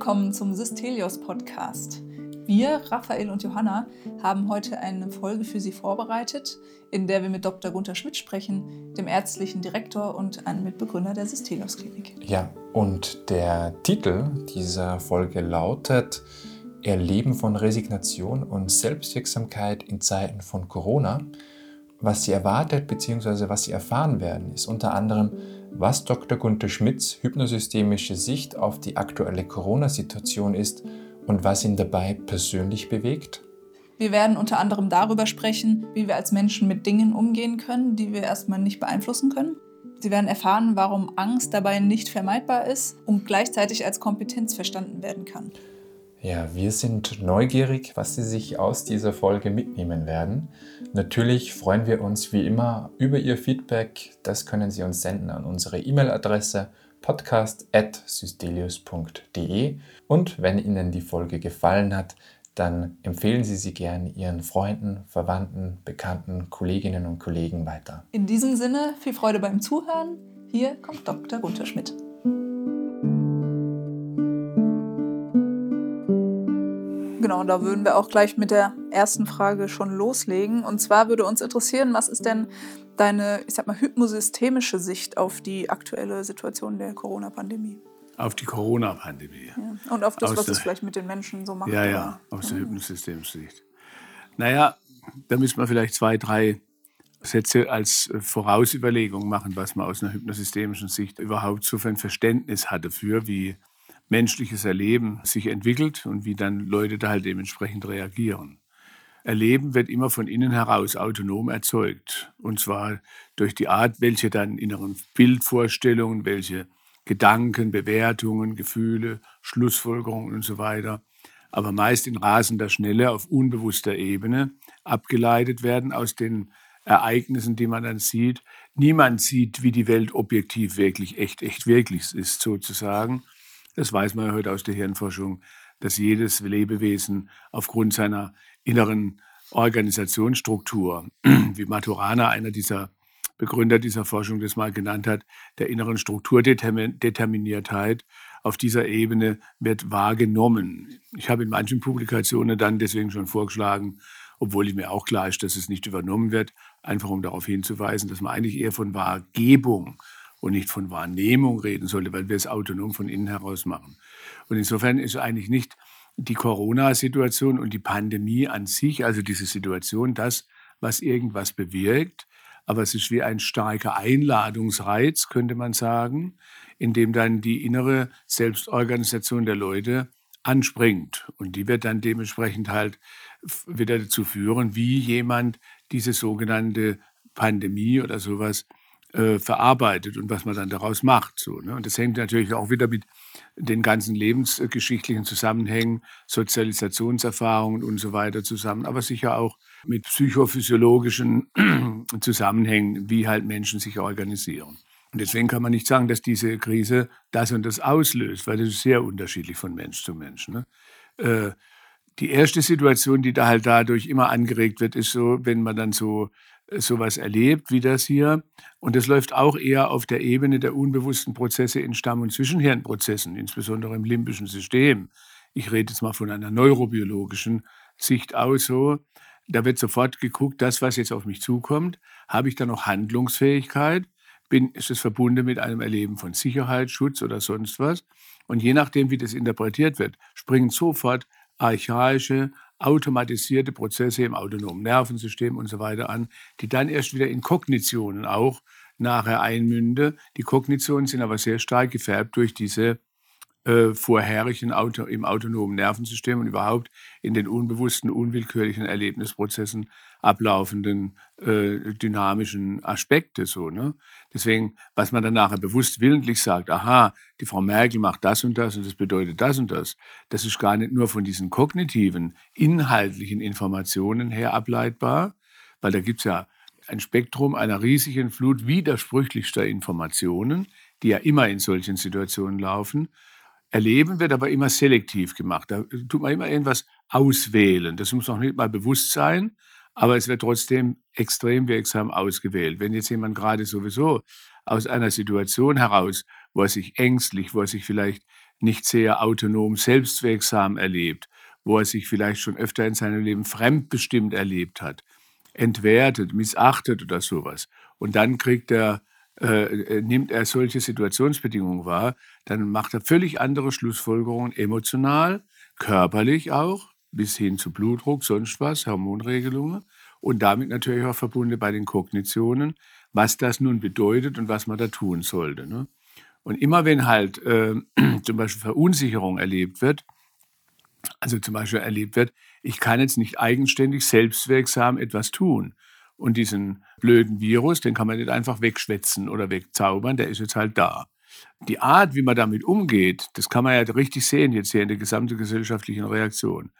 willkommen zum Systelios Podcast. Wir, Raphael und Johanna, haben heute eine Folge für Sie vorbereitet, in der wir mit Dr. Gunther Schmidt sprechen, dem ärztlichen Direktor und einem Mitbegründer der Systelios Klinik. Ja, und der Titel dieser Folge lautet Erleben von Resignation und Selbstwirksamkeit in Zeiten von Corona. Was Sie erwartet bzw. was Sie erfahren werden, ist unter anderem was Dr. Gunther Schmidts hypnosystemische Sicht auf die aktuelle Corona-Situation ist und was ihn dabei persönlich bewegt. Wir werden unter anderem darüber sprechen, wie wir als Menschen mit Dingen umgehen können, die wir erstmal nicht beeinflussen können. Sie werden erfahren, warum Angst dabei nicht vermeidbar ist und gleichzeitig als Kompetenz verstanden werden kann. Ja, wir sind neugierig, was Sie sich aus dieser Folge mitnehmen werden. Natürlich freuen wir uns wie immer über Ihr Feedback. Das können Sie uns senden an unsere E-Mail-Adresse podcast.systelius.de. Und wenn Ihnen die Folge gefallen hat, dann empfehlen Sie sie gern Ihren Freunden, Verwandten, Bekannten, Kolleginnen und Kollegen weiter. In diesem Sinne, viel Freude beim Zuhören. Hier kommt Dr. Gunther Schmidt. Genau, da würden wir auch gleich mit der ersten Frage schon loslegen. Und zwar würde uns interessieren, was ist denn deine, ich sag mal, hypnosystemische Sicht auf die aktuelle Situation der Corona-Pandemie? Auf die Corona-Pandemie. Ja. Und auf das, aus was der, es vielleicht mit den Menschen so macht. Ja, ja, aus der hypnosystemischen Sicht. Naja, da müssen wir vielleicht zwei, drei Sätze als Vorausüberlegung machen, was man aus einer hypnosystemischen Sicht überhaupt so für ein Verständnis hat dafür, wie menschliches Erleben sich entwickelt und wie dann Leute da halt dementsprechend reagieren. Erleben wird immer von innen heraus autonom erzeugt. Und zwar durch die Art, welche dann inneren Bildvorstellungen, welche Gedanken, Bewertungen, Gefühle, Schlussfolgerungen und so weiter, aber meist in rasender Schnelle auf unbewusster Ebene abgeleitet werden aus den Ereignissen, die man dann sieht. Niemand sieht, wie die Welt objektiv wirklich, echt, echt wirklich ist, sozusagen. Das weiß man heute aus der Hirnforschung, dass jedes Lebewesen aufgrund seiner inneren Organisationsstruktur, wie Maturana, einer dieser Begründer dieser Forschung, das mal genannt hat, der inneren Strukturdeterminiertheit auf dieser Ebene wird wahrgenommen. Ich habe in manchen Publikationen dann deswegen schon vorgeschlagen, obwohl mir auch klar ist, dass es nicht übernommen wird, einfach um darauf hinzuweisen, dass man eigentlich eher von Wahrgebung und nicht von Wahrnehmung reden sollte, weil wir es autonom von innen heraus machen. Und insofern ist eigentlich nicht die Corona-Situation und die Pandemie an sich, also diese Situation, das, was irgendwas bewirkt, aber es ist wie ein starker Einladungsreiz, könnte man sagen, in dem dann die innere Selbstorganisation der Leute anspringt. Und die wird dann dementsprechend halt wieder dazu führen, wie jemand diese sogenannte Pandemie oder sowas äh, verarbeitet und was man dann daraus macht. So, ne? Und das hängt natürlich auch wieder mit den ganzen lebensgeschichtlichen Zusammenhängen, Sozialisationserfahrungen und so weiter zusammen, aber sicher auch mit psychophysiologischen Zusammenhängen, wie halt Menschen sich organisieren. Und deswegen kann man nicht sagen, dass diese Krise das und das auslöst, weil das ist sehr unterschiedlich von Mensch zu Mensch. Ne? Äh, die erste Situation, die da halt dadurch immer angeregt wird, ist so, wenn man dann so sowas erlebt wie das hier. Und das läuft auch eher auf der Ebene der unbewussten Prozesse in Stamm- und Zwischenhirnprozessen, insbesondere im limbischen System. Ich rede jetzt mal von einer neurobiologischen Sicht aus so. Da wird sofort geguckt, das, was jetzt auf mich zukommt, habe ich da noch Handlungsfähigkeit? Bin, ist es verbunden mit einem Erleben von Sicherheit, Schutz oder sonst was? Und je nachdem, wie das interpretiert wird, springen sofort archaische, automatisierte Prozesse im autonomen Nervensystem und so weiter an, die dann erst wieder in Kognitionen auch nachher einmünde. Die Kognitionen sind aber sehr stark gefärbt durch diese äh, Auto, im autonomen Nervensystem und überhaupt in den unbewussten, unwillkürlichen Erlebnisprozessen ablaufenden äh, dynamischen Aspekte. So, ne? Deswegen, was man dann nachher bewusst willentlich sagt, aha, die Frau Merkel macht das und das und das bedeutet das und das, das ist gar nicht nur von diesen kognitiven, inhaltlichen Informationen her ableitbar, weil da gibt es ja ein Spektrum einer riesigen Flut widersprüchlichster Informationen, die ja immer in solchen Situationen laufen, Erleben wird aber immer selektiv gemacht. Da tut man immer irgendwas auswählen. Das muss noch nicht mal bewusst sein, aber es wird trotzdem extrem wirksam ausgewählt. Wenn jetzt jemand gerade sowieso aus einer Situation heraus, wo er sich ängstlich, wo er sich vielleicht nicht sehr autonom, selbstwirksam erlebt, wo er sich vielleicht schon öfter in seinem Leben fremdbestimmt erlebt hat, entwertet, missachtet oder sowas. Und dann kriegt er, äh, äh, nimmt er solche Situationsbedingungen wahr, dann macht er völlig andere Schlussfolgerungen, emotional, körperlich auch, bis hin zu Blutdruck, sonst was, Hormonregelungen und damit natürlich auch verbunden bei den Kognitionen, was das nun bedeutet und was man da tun sollte. Ne? Und immer wenn halt äh, zum Beispiel Verunsicherung erlebt wird, also zum Beispiel erlebt wird, ich kann jetzt nicht eigenständig selbstwirksam etwas tun. Und diesen blöden Virus, den kann man nicht einfach wegschwätzen oder wegzaubern, der ist jetzt halt da. Die Art, wie man damit umgeht, das kann man ja richtig sehen jetzt hier in der gesamten gesellschaftlichen Reaktion.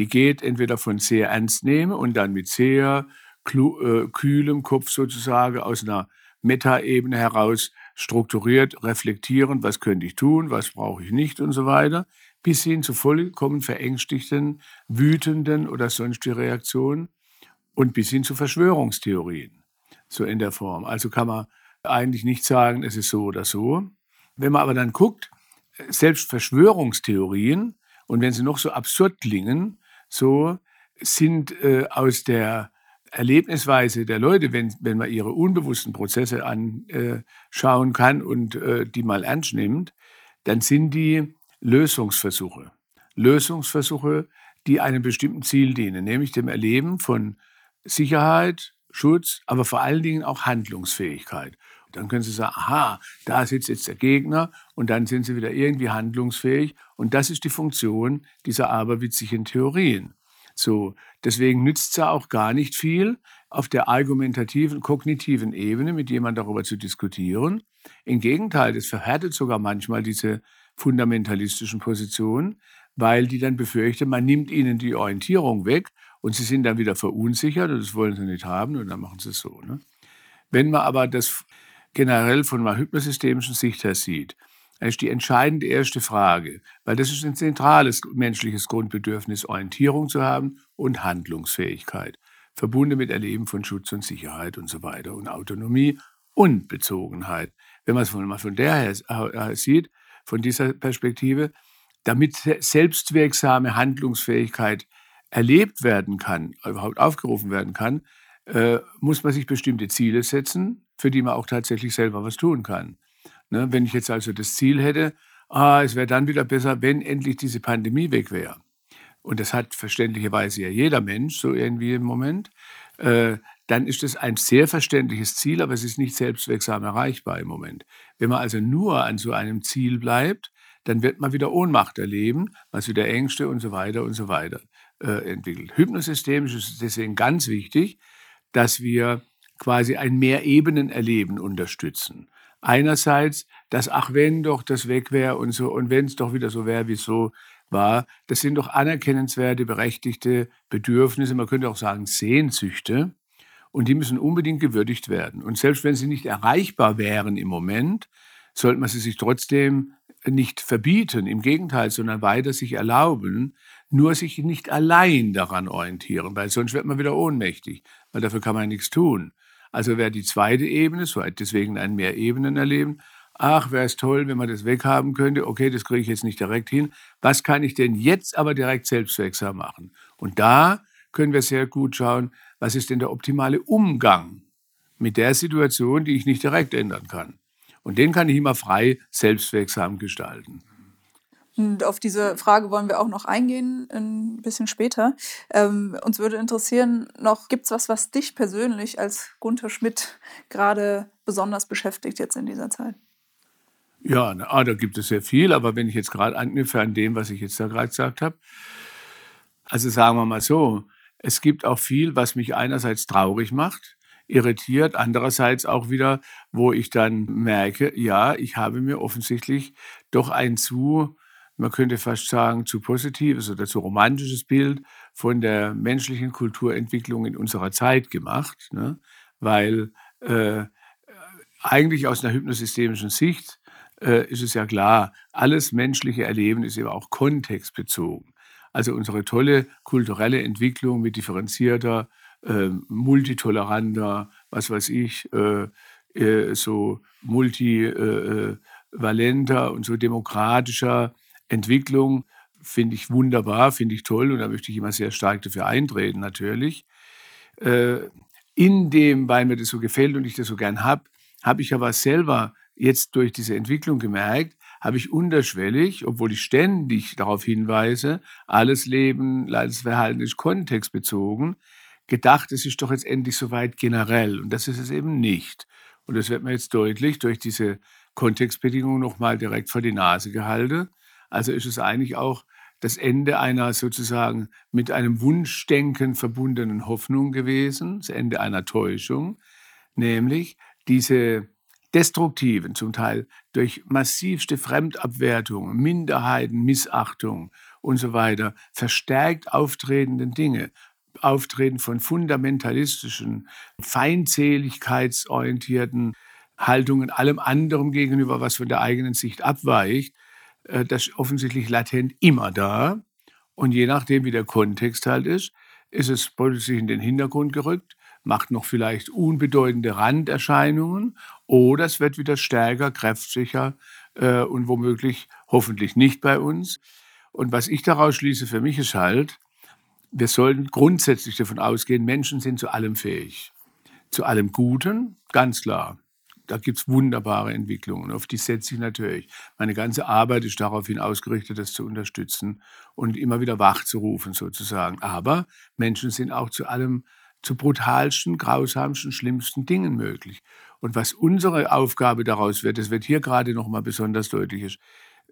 Die geht entweder von sehr ernst nehmen und dann mit sehr äh, kühlem Kopf sozusagen aus einer Metaebene heraus strukturiert reflektieren, was könnte ich tun, was brauche ich nicht und so weiter, bis hin zu vollkommen verängstigten, wütenden oder sonstige Reaktionen und bis hin zu Verschwörungstheorien, so in der Form. Also kann man eigentlich nicht sagen, es ist so oder so. Wenn man aber dann guckt, selbst Verschwörungstheorien, und wenn sie noch so absurd klingen, so sind äh, aus der Erlebnisweise der Leute, wenn, wenn man ihre unbewussten Prozesse anschauen kann und äh, die mal ernst nimmt, dann sind die Lösungsversuche. Lösungsversuche, die einem bestimmten Ziel dienen, nämlich dem Erleben von Sicherheit, Schutz, aber vor allen Dingen auch Handlungsfähigkeit. Dann können Sie sagen, aha, da sitzt jetzt der Gegner und dann sind Sie wieder irgendwie handlungsfähig. Und das ist die Funktion dieser aberwitzigen Theorien. So, deswegen nützt es auch gar nicht viel, auf der argumentativen, kognitiven Ebene mit jemandem darüber zu diskutieren. Im Gegenteil, das verhärtet sogar manchmal diese fundamentalistischen Positionen, weil die dann befürchten, man nimmt ihnen die Orientierung weg und sie sind dann wieder verunsichert und das wollen sie nicht haben und dann machen sie es so. Ne? Wenn man aber das generell von einer hypnosystemischen Sicht her sieht, das ist die entscheidende erste Frage, weil das ist ein zentrales menschliches Grundbedürfnis, Orientierung zu haben und Handlungsfähigkeit, verbunden mit Erleben von Schutz und Sicherheit und so weiter und Autonomie und Bezogenheit. Wenn man es mal von der her sieht, von dieser Perspektive, damit selbstwirksame Handlungsfähigkeit erlebt werden kann, überhaupt aufgerufen werden kann, äh, muss man sich bestimmte Ziele setzen, für die man auch tatsächlich selber was tun kann. Ne, wenn ich jetzt also das Ziel hätte, ah, es wäre dann wieder besser, wenn endlich diese Pandemie weg wäre. Und das hat verständlicherweise ja jeder Mensch so irgendwie im Moment. Äh, dann ist es ein sehr verständliches Ziel, aber es ist nicht selbstwirksam erreichbar im Moment. Wenn man also nur an so einem Ziel bleibt, dann wird man wieder Ohnmacht erleben, was wieder Ängste und so weiter und so weiter äh, entwickelt. Hypnosystemisch ist es deswegen ganz wichtig, dass wir quasi ein Mehrebenen-Erleben unterstützen. Einerseits, dass ach wenn doch das weg wäre und so und wenn es doch wieder so wäre, wie es so war, das sind doch anerkennenswerte, berechtigte Bedürfnisse, man könnte auch sagen Sehnsüchte und die müssen unbedingt gewürdigt werden. Und selbst wenn sie nicht erreichbar wären im Moment, sollte man sie sich trotzdem nicht verbieten, im Gegenteil, sondern weiter sich erlauben, nur sich nicht allein daran orientieren, weil sonst wird man wieder ohnmächtig, weil dafür kann man nichts tun. Also wäre die zweite Ebene, so deswegen ein Mehrebenenerleben, ach, wäre es toll, wenn man das weghaben könnte, okay, das kriege ich jetzt nicht direkt hin, was kann ich denn jetzt aber direkt selbstwirksam machen? Und da können wir sehr gut schauen, was ist denn der optimale Umgang mit der Situation, die ich nicht direkt ändern kann. Und den kann ich immer frei selbstwirksam gestalten. Und auf diese Frage wollen wir auch noch eingehen, ein bisschen später. Ähm, uns würde interessieren, noch gibt es was, was dich persönlich als Gunther Schmidt gerade besonders beschäftigt jetzt in dieser Zeit? Ja, na, ah, da gibt es sehr viel, aber wenn ich jetzt gerade anknüpfe an dem, was ich jetzt da gerade gesagt habe, also sagen wir mal so, es gibt auch viel, was mich einerseits traurig macht, irritiert, andererseits auch wieder, wo ich dann merke, ja, ich habe mir offensichtlich doch ein zu man könnte fast sagen, zu positives oder zu romantisches Bild von der menschlichen Kulturentwicklung in unserer Zeit gemacht, ne? weil äh, eigentlich aus einer hypnosystemischen Sicht äh, ist es ja klar, alles menschliche Erleben ist eben auch kontextbezogen. Also unsere tolle kulturelle Entwicklung mit differenzierter, äh, multitoleranter, was weiß ich, äh, äh, so multivalenter und so demokratischer Entwicklung finde ich wunderbar, finde ich toll und da möchte ich immer sehr stark dafür eintreten natürlich. Äh, in dem, weil mir das so gefällt und ich das so gern habe, habe ich aber selber jetzt durch diese Entwicklung gemerkt, habe ich unterschwellig, obwohl ich ständig darauf hinweise, alles Leben, alles Verhalten ist kontextbezogen, gedacht, es ist doch jetzt endlich soweit generell. Und das ist es eben nicht. Und das wird mir jetzt deutlich durch diese Kontextbedingungen nochmal direkt vor die Nase gehalten. Also ist es eigentlich auch das Ende einer sozusagen mit einem Wunschdenken verbundenen Hoffnung gewesen, das Ende einer Täuschung, nämlich diese destruktiven, zum Teil durch massivste Fremdabwertung, Minderheiten, Missachtung und so weiter, verstärkt auftretenden Dinge, Auftreten von fundamentalistischen, feindseligkeitsorientierten Haltungen, allem anderem gegenüber, was von der eigenen Sicht abweicht, das ist offensichtlich latent immer da. Und je nachdem, wie der Kontext halt ist, ist es plötzlich in den Hintergrund gerückt, macht noch vielleicht unbedeutende Randerscheinungen oder es wird wieder stärker, kräftiger äh, und womöglich hoffentlich nicht bei uns. Und was ich daraus schließe für mich ist halt, wir sollten grundsätzlich davon ausgehen, Menschen sind zu allem fähig. Zu allem Guten, ganz klar. Da gibt es wunderbare Entwicklungen, auf die setze ich natürlich. Meine ganze Arbeit ist daraufhin ausgerichtet, das zu unterstützen und immer wieder wachzurufen sozusagen. Aber Menschen sind auch zu allem, zu brutalsten, grausamsten, schlimmsten Dingen möglich. Und was unsere Aufgabe daraus wird, das wird hier gerade nochmal besonders deutlich ist,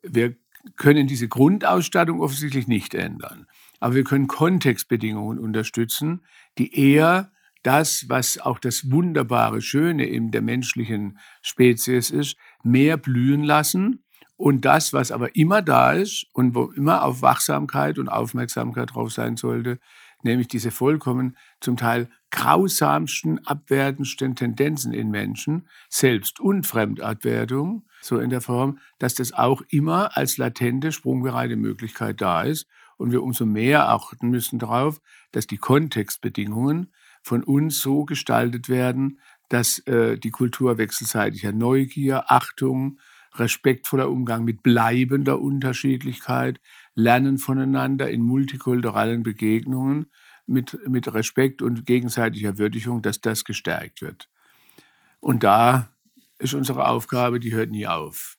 wir können diese Grundausstattung offensichtlich nicht ändern. Aber wir können Kontextbedingungen unterstützen, die eher das, was auch das wunderbare, Schöne in der menschlichen Spezies ist, mehr blühen lassen und das, was aber immer da ist und wo immer auf Wachsamkeit und Aufmerksamkeit drauf sein sollte, nämlich diese vollkommen zum Teil grausamsten, abwertendsten Tendenzen in Menschen, Selbst- und Fremdabwertung, so in der Form, dass das auch immer als latente, sprungbereite Möglichkeit da ist und wir umso mehr achten müssen darauf, dass die Kontextbedingungen von uns so gestaltet werden, dass äh, die Kultur wechselseitiger Neugier, Achtung, respektvoller Umgang mit bleibender Unterschiedlichkeit, Lernen voneinander in multikulturellen Begegnungen mit, mit Respekt und gegenseitiger Würdigung, dass das gestärkt wird. Und da ist unsere Aufgabe, die hört nie auf.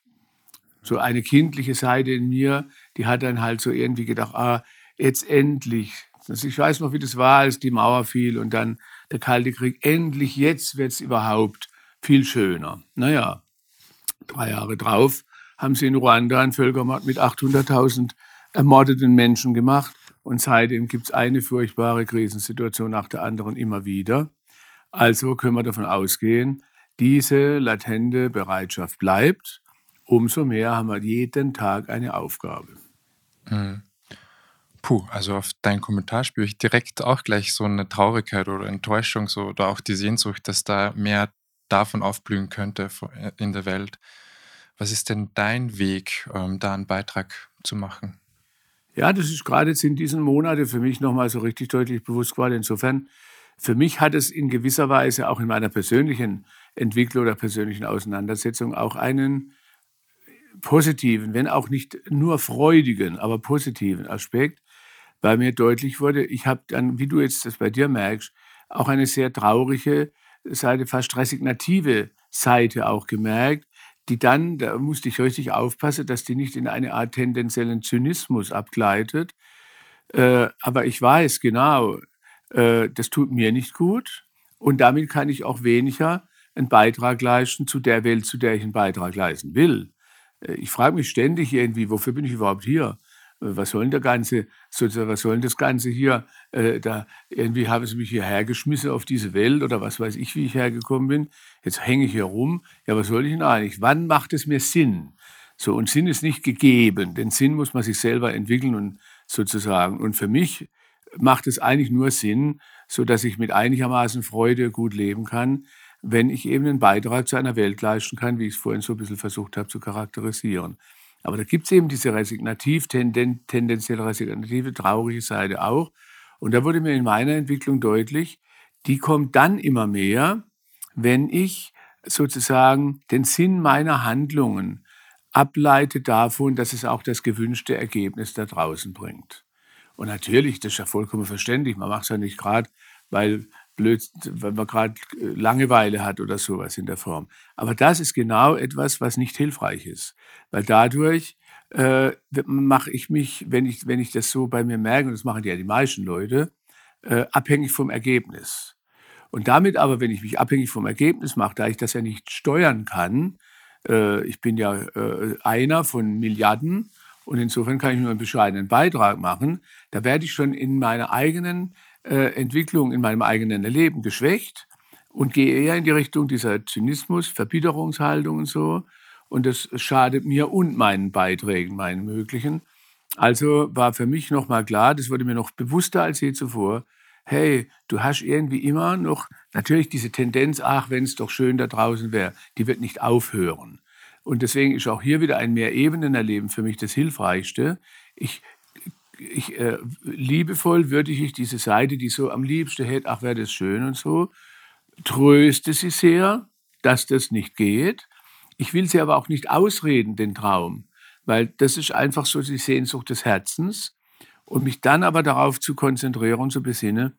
So eine kindliche Seite in mir, die hat dann halt so irgendwie gedacht, ah, jetzt endlich. Also ich weiß noch, wie das war, als die Mauer fiel und dann der Kalte Krieg. Endlich, jetzt wird es überhaupt viel schöner. Naja, drei Jahre drauf haben sie in Ruanda einen Völkermord mit 800.000 ermordeten Menschen gemacht. Und seitdem gibt es eine furchtbare Krisensituation nach der anderen immer wieder. Also können wir davon ausgehen, diese latente Bereitschaft bleibt. Umso mehr haben wir jeden Tag eine Aufgabe. Mhm. Puh, also auf deinen Kommentar spüre ich direkt auch gleich so eine Traurigkeit oder Enttäuschung so, oder auch die Sehnsucht, dass da mehr davon aufblühen könnte äh, in der Welt. Was ist denn dein Weg, ähm, da einen Beitrag zu machen? Ja, das ist gerade jetzt in diesen Monaten für mich nochmal so richtig deutlich bewusst geworden. Insofern, für mich hat es in gewisser Weise auch in meiner persönlichen Entwicklung oder persönlichen Auseinandersetzung auch einen positiven, wenn auch nicht nur freudigen, aber positiven Aspekt, weil mir deutlich wurde, ich habe dann, wie du jetzt das bei dir merkst, auch eine sehr traurige Seite, fast resignative Seite auch gemerkt, die dann, da musste ich richtig aufpassen, dass die nicht in eine Art tendenziellen Zynismus abgleitet. Äh, aber ich weiß genau, äh, das tut mir nicht gut und damit kann ich auch weniger einen Beitrag leisten zu der Welt, zu der ich einen Beitrag leisten will. Äh, ich frage mich ständig irgendwie, wofür bin ich überhaupt hier? Äh, was soll denn der ganze, sozusagen, was soll denn das Ganze hier? Äh, da irgendwie haben sie mich hierher geschmissen auf diese Welt oder was weiß ich, wie ich hergekommen bin. Jetzt hänge ich hier rum. Ja, was soll ich denn eigentlich? Wann macht es mir Sinn? So, und Sinn ist nicht gegeben. Den Sinn muss man sich selber entwickeln und sozusagen. Und für mich macht es eigentlich nur Sinn, so dass ich mit einigermaßen Freude gut leben kann, wenn ich eben einen Beitrag zu einer Welt leisten kann, wie ich es vorhin so ein bisschen versucht habe zu charakterisieren. Aber da gibt es eben diese resignativ, tenden, tendenziell resignative, traurige Seite auch. Und da wurde mir in meiner Entwicklung deutlich, die kommt dann immer mehr, wenn ich sozusagen den Sinn meiner Handlungen ableite davon, dass es auch das gewünschte Ergebnis da draußen bringt. Und natürlich, das ist ja vollkommen verständlich. Man macht es ja nicht gerade, weil blöd, wenn man gerade äh, Langeweile hat oder sowas in der Form. Aber das ist genau etwas, was nicht hilfreich ist, weil dadurch äh, mache ich mich, wenn ich, wenn ich das so bei mir merke, und das machen ja die meisten Leute, äh, abhängig vom Ergebnis. Und damit aber, wenn ich mich abhängig vom Ergebnis mache, da ich das ja nicht steuern kann, äh, ich bin ja äh, einer von Milliarden und insofern kann ich nur einen bescheidenen Beitrag machen, da werde ich schon in meiner eigenen äh, Entwicklung in meinem eigenen Leben geschwächt und gehe eher in die Richtung dieser Zynismus, Verbitterungshaltung und so. Und das schadet mir und meinen Beiträgen, meinen möglichen. Also war für mich nochmal klar, das wurde mir noch bewusster als je zuvor, hey, du hast irgendwie immer noch natürlich diese Tendenz, ach, wenn es doch schön da draußen wäre, die wird nicht aufhören. Und deswegen ist auch hier wieder ein Mehrebenenerleben für mich das Hilfreichste. Ich ich, äh, liebevoll würdige ich diese Seite, die so am liebsten hätte, ach, wäre das schön und so, tröste sie sehr, dass das nicht geht. Ich will sie aber auch nicht ausreden, den Traum, weil das ist einfach so die Sehnsucht des Herzens. Und mich dann aber darauf zu konzentrieren und zu besinnen,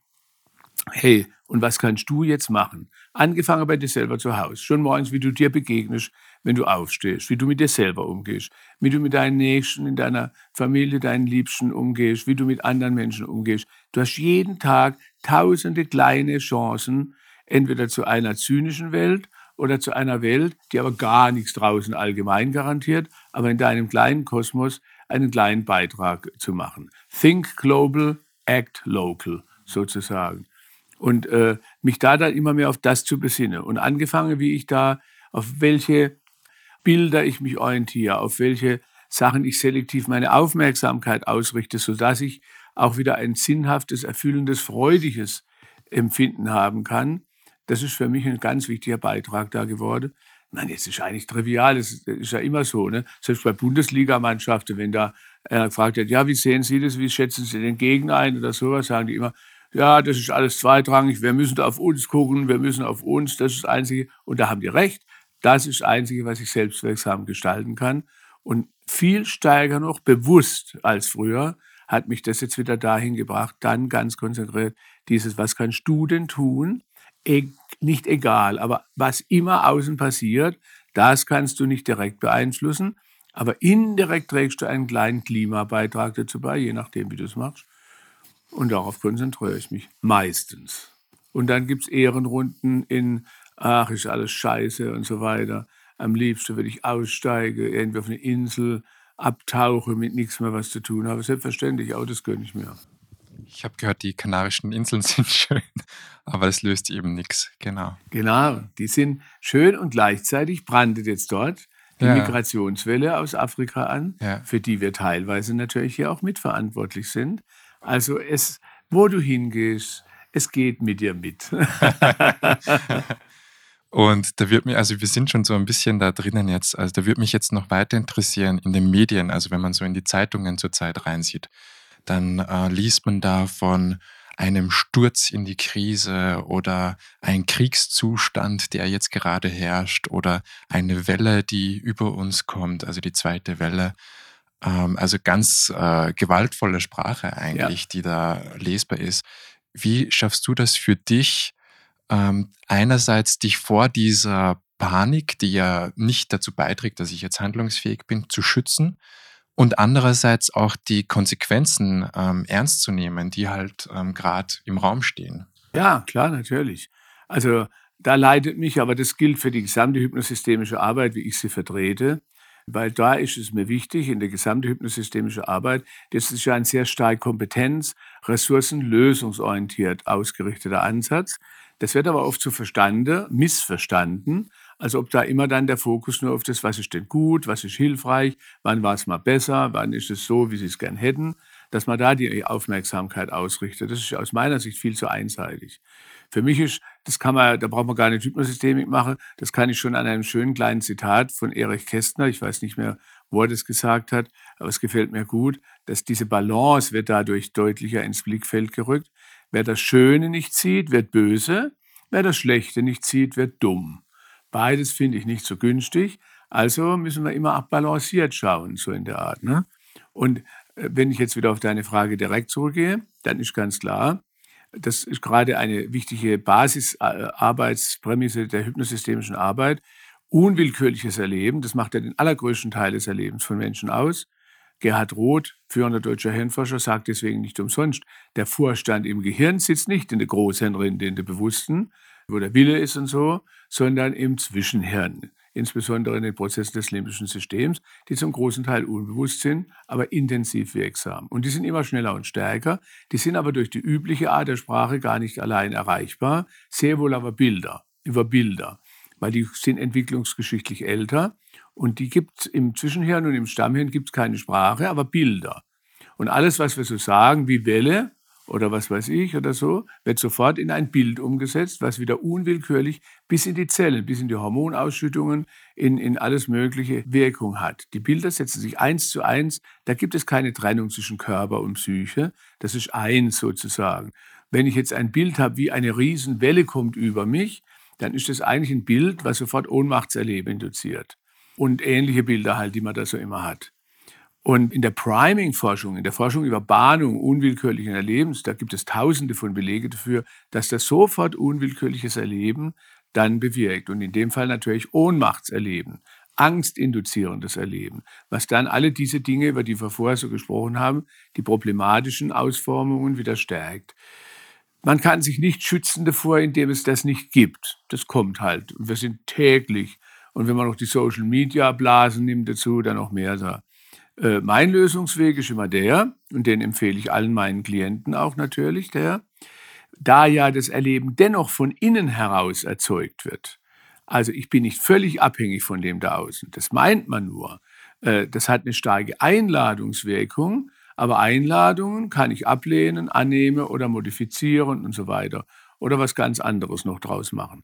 hey, und was kannst du jetzt machen? Angefangen bei dir selber zu Hause, schon morgens, wie du dir begegnest, wenn du aufstehst, wie du mit dir selber umgehst, wie du mit deinen Nächsten, in deiner Familie, deinen Liebsten umgehst, wie du mit anderen Menschen umgehst. Du hast jeden Tag tausende kleine Chancen, entweder zu einer zynischen Welt oder zu einer Welt, die aber gar nichts draußen allgemein garantiert, aber in deinem kleinen Kosmos einen kleinen Beitrag zu machen. Think global, act local sozusagen. Und äh, mich da dann immer mehr auf das zu besinnen. Und angefangen, wie ich da, auf welche Bilder ich mich orientiere, auf welche Sachen ich selektiv meine Aufmerksamkeit ausrichte, sodass ich auch wieder ein sinnhaftes, erfüllendes, freudiges Empfinden haben kann. Das ist für mich ein ganz wichtiger Beitrag da geworden. Nein, es ist eigentlich trivial, es ist ja immer so. Ne? Selbst bei Bundesligamannschaften, wenn da einer gefragt hat, ja, wie sehen Sie das, wie schätzen Sie den Gegner ein oder sowas, sagen die immer, ja, das ist alles zweitrangig, wir müssen auf uns gucken, wir müssen auf uns, das ist das Einzige. Und da haben die recht. Das ist das Einzige, was ich selbstwirksam gestalten kann. Und viel stärker noch, bewusst als früher, hat mich das jetzt wieder dahin gebracht, dann ganz konzentriert dieses, was kannst du denn tun? E nicht egal, aber was immer außen passiert, das kannst du nicht direkt beeinflussen, aber indirekt trägst du einen kleinen Klimabeitrag dazu bei, je nachdem, wie du es machst. Und darauf konzentriere ich mich meistens. Und dann gibt es Ehrenrunden in ach, ist alles scheiße und so weiter. Am liebsten würde ich aussteigen, irgendwie auf eine Insel, abtauche, mit nichts mehr was zu tun habe. Selbstverständlich, auch das gönne ich mir. Ich habe gehört, die Kanarischen Inseln sind schön, aber es löst eben nichts. Genau. Genau, die sind schön und gleichzeitig brandet jetzt dort die ja. Migrationswelle aus Afrika an, ja. für die wir teilweise natürlich hier auch mitverantwortlich sind. Also es, wo du hingehst, es geht mit dir mit. Und da wird mir, also wir sind schon so ein bisschen da drinnen jetzt, also da würde mich jetzt noch weiter interessieren in den Medien, also wenn man so in die Zeitungen zurzeit reinsieht, dann äh, liest man da von einem Sturz in die Krise oder ein Kriegszustand, der jetzt gerade herrscht oder eine Welle, die über uns kommt, also die zweite Welle. Ähm, also ganz äh, gewaltvolle Sprache eigentlich, ja. die da lesbar ist. Wie schaffst du das für dich, ähm, einerseits dich vor dieser Panik, die ja nicht dazu beiträgt, dass ich jetzt handlungsfähig bin, zu schützen und andererseits auch die Konsequenzen ähm, ernst zu nehmen, die halt ähm, gerade im Raum stehen. Ja, klar, natürlich. Also da leidet mich, aber das gilt für die gesamte hypnosystemische Arbeit, wie ich sie vertrete, weil da ist es mir wichtig, in der gesamten hypnosystemischen Arbeit, das ist ja ein sehr stark kompetenz-, ressourcen-, lösungsorientiert ausgerichteter Ansatz. Das wird aber oft so verstanden, missverstanden, als ob da immer dann der Fokus nur auf das, was ist denn gut, was ist hilfreich, wann war es mal besser, wann ist es so, wie Sie es gern hätten, dass man da die Aufmerksamkeit ausrichtet. Das ist aus meiner Sicht viel zu einseitig. Für mich ist, das kann man, da braucht man gar nicht Hypnosystemik machen, das kann ich schon an einem schönen kleinen Zitat von Erich Kästner, ich weiß nicht mehr, wo er das gesagt hat, aber es gefällt mir gut, dass diese Balance wird dadurch deutlicher ins Blickfeld gerückt. Wer das Schöne nicht sieht, wird böse. Wer das Schlechte nicht sieht, wird dumm. Beides finde ich nicht so günstig. Also müssen wir immer abbalanciert schauen, so in der Art. Ne? Und äh, wenn ich jetzt wieder auf deine Frage direkt zurückgehe, dann ist ganz klar, das ist gerade eine wichtige Basisarbeitsprämisse der hypnosystemischen Arbeit. Unwillkürliches Erleben, das macht ja den allergrößten Teil des Erlebens von Menschen aus. Gerhard Roth, führender deutscher Hirnforscher, sagt deswegen nicht umsonst, der Vorstand im Gehirn sitzt nicht in der Großhirnrinde, in der Bewussten, wo der Wille ist und so, sondern im Zwischenhirn insbesondere in den Prozessen des limbischen Systems, die zum großen Teil unbewusst sind, aber intensiv wirksam. Und die sind immer schneller und stärker, die sind aber durch die übliche Art der Sprache gar nicht allein erreichbar, sehr wohl aber Bilder, über Bilder, weil die sind entwicklungsgeschichtlich älter und die gibt es im Zwischenhirn und im Stammhirn gibt es keine Sprache, aber Bilder. Und alles, was wir so sagen, wie Welle, oder was weiß ich oder so, wird sofort in ein Bild umgesetzt, was wieder unwillkürlich bis in die Zellen, bis in die Hormonausschüttungen, in, in alles Mögliche Wirkung hat. Die Bilder setzen sich eins zu eins, da gibt es keine Trennung zwischen Körper und Psyche, das ist eins sozusagen. Wenn ich jetzt ein Bild habe, wie eine Riesenwelle kommt über mich, dann ist das eigentlich ein Bild, was sofort Ohnmachtserleben induziert. Und ähnliche Bilder halt, die man da so immer hat. Und in der Priming-Forschung, in der Forschung über Bahnung unwillkürlichen Erlebens, da gibt es tausende von Belege dafür, dass das sofort unwillkürliches Erleben dann bewirkt. Und in dem Fall natürlich Ohnmachtserleben, angstinduzierendes Erleben, was dann alle diese Dinge, über die wir vorher so gesprochen haben, die problematischen Ausformungen wieder stärkt. Man kann sich nicht schützen davor, indem es das nicht gibt. Das kommt halt. Wir sind täglich. Und wenn man noch die Social-Media-Blasen nimmt dazu, dann noch mehr da. Äh, mein Lösungsweg ist immer der, und den empfehle ich allen meinen Klienten auch natürlich, der, da ja das Erleben dennoch von innen heraus erzeugt wird. Also ich bin nicht völlig abhängig von dem da außen. Das meint man nur. Äh, das hat eine starke Einladungswirkung, aber Einladungen kann ich ablehnen, annehmen oder modifizieren und so weiter. Oder was ganz anderes noch draus machen.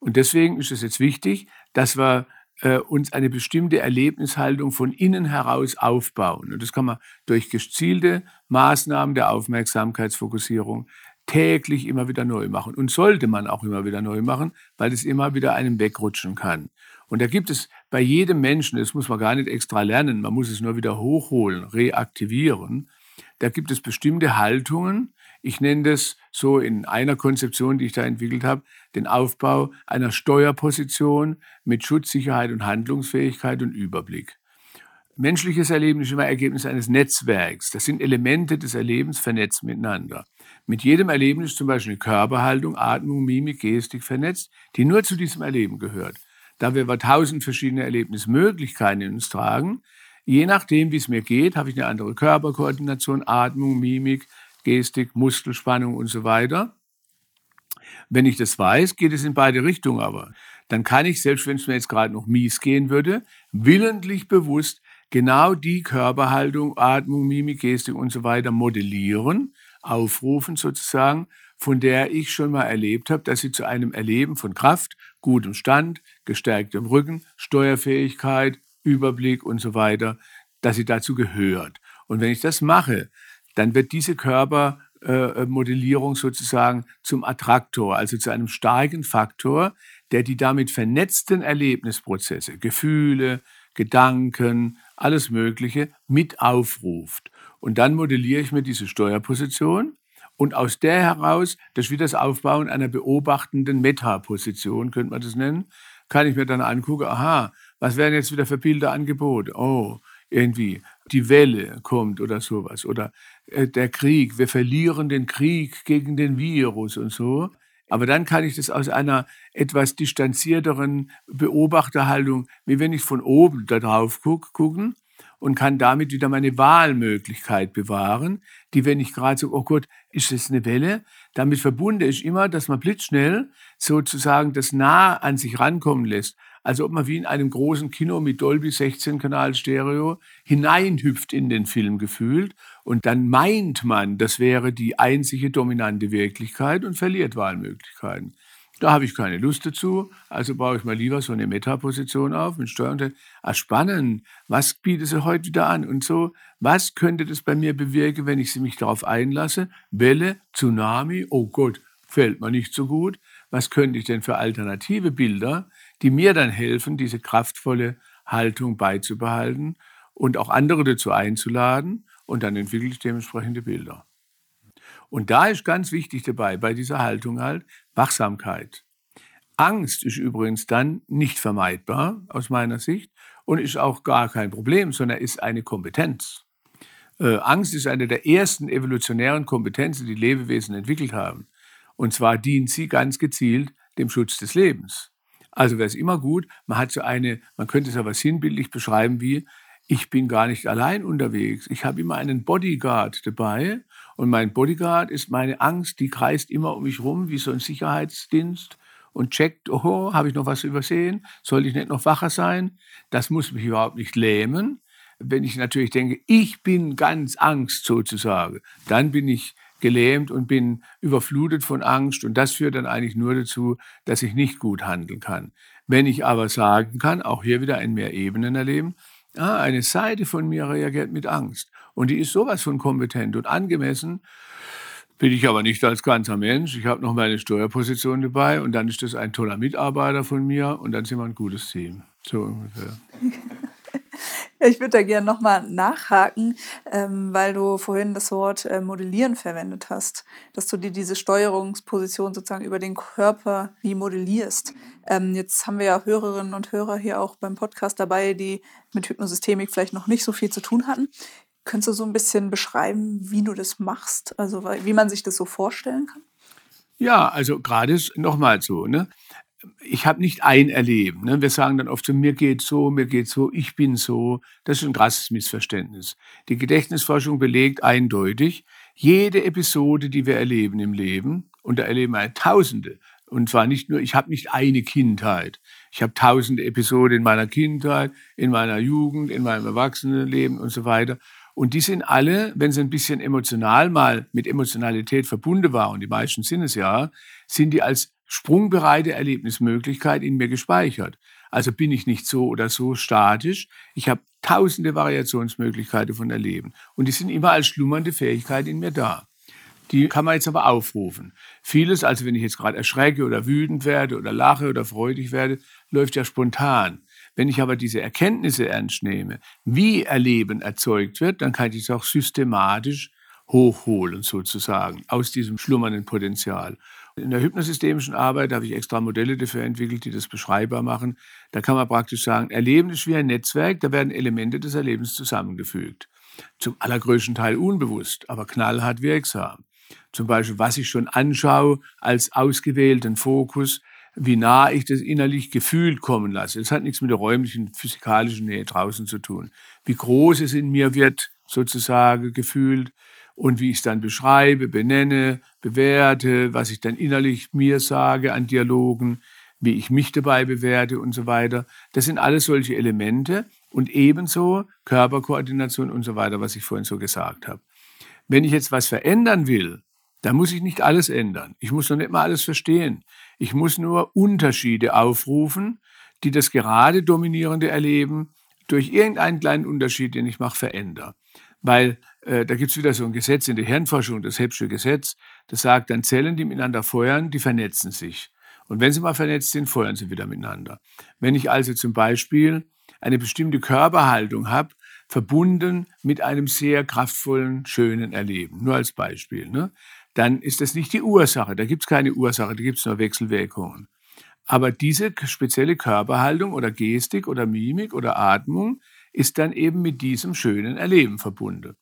Und deswegen ist es jetzt wichtig, dass wir äh, uns eine bestimmte Erlebnishaltung von innen heraus aufbauen. Und das kann man durch gezielte Maßnahmen der Aufmerksamkeitsfokussierung täglich immer wieder neu machen. Und sollte man auch immer wieder neu machen, weil es immer wieder einem wegrutschen kann. Und da gibt es bei jedem Menschen, das muss man gar nicht extra lernen, man muss es nur wieder hochholen, reaktivieren. Da gibt es bestimmte Haltungen, ich nenne das so in einer Konzeption, die ich da entwickelt habe, den Aufbau einer Steuerposition mit Schutzsicherheit und Handlungsfähigkeit und Überblick. Menschliches Erleben ist immer Ergebnis eines Netzwerks. Das sind Elemente des Erlebens vernetzt miteinander. Mit jedem Erleben ist zum Beispiel eine Körperhaltung, Atmung, Mimik, Gestik vernetzt, die nur zu diesem Erleben gehört. Da wir über tausend verschiedene Erlebnismöglichkeiten in uns tragen, je nachdem, wie es mir geht, habe ich eine andere Körperkoordination, Atmung, Mimik, Gestik, Muskelspannung und so weiter. Wenn ich das weiß, geht es in beide Richtungen aber. Dann kann ich, selbst wenn es mir jetzt gerade noch mies gehen würde, willentlich bewusst genau die Körperhaltung, Atmung, Mimik, Gestik und so weiter modellieren, aufrufen sozusagen, von der ich schon mal erlebt habe, dass sie zu einem Erleben von Kraft, gutem Stand, gestärktem Rücken, Steuerfähigkeit, Überblick und so weiter, dass sie dazu gehört. Und wenn ich das mache, dann wird diese Körpermodellierung sozusagen zum Attraktor, also zu einem starken Faktor, der die damit vernetzten Erlebnisprozesse, Gefühle, Gedanken, alles Mögliche mit aufruft. Und dann modelliere ich mir diese Steuerposition und aus der heraus, das ist wie das Aufbauen einer beobachtenden Metaposition, könnte man das nennen, kann ich mir dann angucken, aha, was werden jetzt wieder für Bilder angeboten? Oh, irgendwie die Welle kommt oder sowas. Oder äh, der Krieg, wir verlieren den Krieg gegen den Virus und so. Aber dann kann ich das aus einer etwas distanzierteren Beobachterhaltung, wie wenn ich von oben da drauf gucke, gucken und kann damit wieder meine Wahlmöglichkeit bewahren, die, wenn ich gerade so, oh Gott, ist das eine Welle? Damit verbunden ist immer, dass man blitzschnell sozusagen das nah an sich rankommen lässt. Also ob man wie in einem großen Kino mit Dolby 16 Kanal Stereo hineinhüpft in den Film gefühlt und dann meint man, das wäre die einzige dominante Wirklichkeit und verliert Wahlmöglichkeiten. Da habe ich keine Lust dazu, also baue ich mal lieber so eine Metaposition auf mit Steuern. Ah, spannend, was bietet sie heute wieder an und so. Was könnte das bei mir bewirken, wenn ich sie mich darauf einlasse? Welle, Tsunami, oh Gott, fällt mir nicht so gut. Was könnte ich denn für alternative Bilder, die mir dann helfen, diese kraftvolle Haltung beizubehalten und auch andere dazu einzuladen und dann entwickle ich dementsprechende Bilder. Und da ist ganz wichtig dabei, bei dieser Haltung halt, Wachsamkeit. Angst ist übrigens dann nicht vermeidbar aus meiner Sicht und ist auch gar kein Problem, sondern ist eine Kompetenz. Äh, Angst ist eine der ersten evolutionären Kompetenzen, die Lebewesen entwickelt haben. Und zwar dient sie ganz gezielt dem Schutz des Lebens. Also wäre es immer gut, man hat so eine, man könnte es aber sinnbildlich beschreiben wie, ich bin gar nicht allein unterwegs. Ich habe immer einen Bodyguard dabei und mein Bodyguard ist meine Angst, die kreist immer um mich rum wie so ein Sicherheitsdienst und checkt, oh, habe ich noch was übersehen? Soll ich nicht noch wacher sein? Das muss mich überhaupt nicht lähmen. Wenn ich natürlich denke, ich bin ganz Angst sozusagen, dann bin ich gelähmt und bin überflutet von Angst und das führt dann eigentlich nur dazu, dass ich nicht gut handeln kann. Wenn ich aber sagen kann, auch hier wieder ein mehr Ebenen erleben, ah, eine Seite von mir reagiert mit Angst und die ist sowas von kompetent und angemessen, bin ich aber nicht als ganzer Mensch. Ich habe noch meine Steuerposition dabei und dann ist das ein toller Mitarbeiter von mir und dann sind wir ein gutes Team. So ungefähr. Ich würde da gerne nochmal nachhaken, ähm, weil du vorhin das Wort äh, Modellieren verwendet hast, dass du dir diese Steuerungsposition sozusagen über den Körper wie modellierst. Ähm, jetzt haben wir ja Hörerinnen und Hörer hier auch beim Podcast dabei, die mit Hypnosystemik vielleicht noch nicht so viel zu tun hatten. Könntest du so ein bisschen beschreiben, wie du das machst, also wie man sich das so vorstellen kann? Ja, also gerade nochmal so, ne? Ich habe nicht ein Erleben. Ne? Wir sagen dann oft so, mir geht so, mir geht so, ich bin so. Das ist ein krasses Missverständnis. Die Gedächtnisforschung belegt eindeutig, jede Episode, die wir erleben im Leben, und da erleben wir Tausende, und zwar nicht nur, ich habe nicht eine Kindheit. Ich habe tausende Episoden in meiner Kindheit, in meiner Jugend, in meinem Erwachsenenleben und so weiter. Und die sind alle, wenn sie ein bisschen emotional mal mit Emotionalität verbunden waren, und die meisten sind es ja, sind die als sprungbereite Erlebnismöglichkeit in mir gespeichert. Also bin ich nicht so oder so statisch. Ich habe tausende Variationsmöglichkeiten von Erleben. Und die sind immer als schlummernde Fähigkeit in mir da. Die kann man jetzt aber aufrufen. Vieles, also wenn ich jetzt gerade erschrecke oder wütend werde oder lache oder freudig werde, läuft ja spontan. Wenn ich aber diese Erkenntnisse ernst nehme, wie Erleben erzeugt wird, dann kann ich es auch systematisch hochholen sozusagen aus diesem schlummernden Potenzial. In der hypnosystemischen Arbeit habe ich extra Modelle dafür entwickelt, die das beschreibbar machen. Da kann man praktisch sagen, Erleben ist wie ein Netzwerk, da werden Elemente des Erlebens zusammengefügt. Zum allergrößten Teil unbewusst, aber knallhart wirksam. Zum Beispiel, was ich schon anschaue als ausgewählten Fokus, wie nah ich das innerlich gefühlt kommen lasse. Das hat nichts mit der räumlichen, physikalischen Nähe draußen zu tun. Wie groß es in mir wird, sozusagen gefühlt und wie ich es dann beschreibe, benenne, bewerte, was ich dann innerlich mir sage an Dialogen, wie ich mich dabei bewerte und so weiter. Das sind alles solche Elemente und ebenso Körperkoordination und so weiter, was ich vorhin so gesagt habe. Wenn ich jetzt was verändern will, dann muss ich nicht alles ändern. Ich muss noch nicht mal alles verstehen. Ich muss nur Unterschiede aufrufen, die das gerade dominierende Erleben durch irgendeinen kleinen Unterschied, den ich mache, verändere. Weil da gibt es wieder so ein Gesetz in der Hirnforschung, das Hebsche Gesetz, das sagt, dann Zellen, die miteinander feuern, die vernetzen sich. Und wenn sie mal vernetzt sind, feuern sie wieder miteinander. Wenn ich also zum Beispiel eine bestimmte Körperhaltung habe, verbunden mit einem sehr kraftvollen, schönen Erleben, nur als Beispiel, ne? dann ist das nicht die Ursache. Da gibt es keine Ursache, da gibt es nur Wechselwirkungen. Aber diese spezielle Körperhaltung oder Gestik oder Mimik oder Atmung ist dann eben mit diesem schönen Erleben verbunden.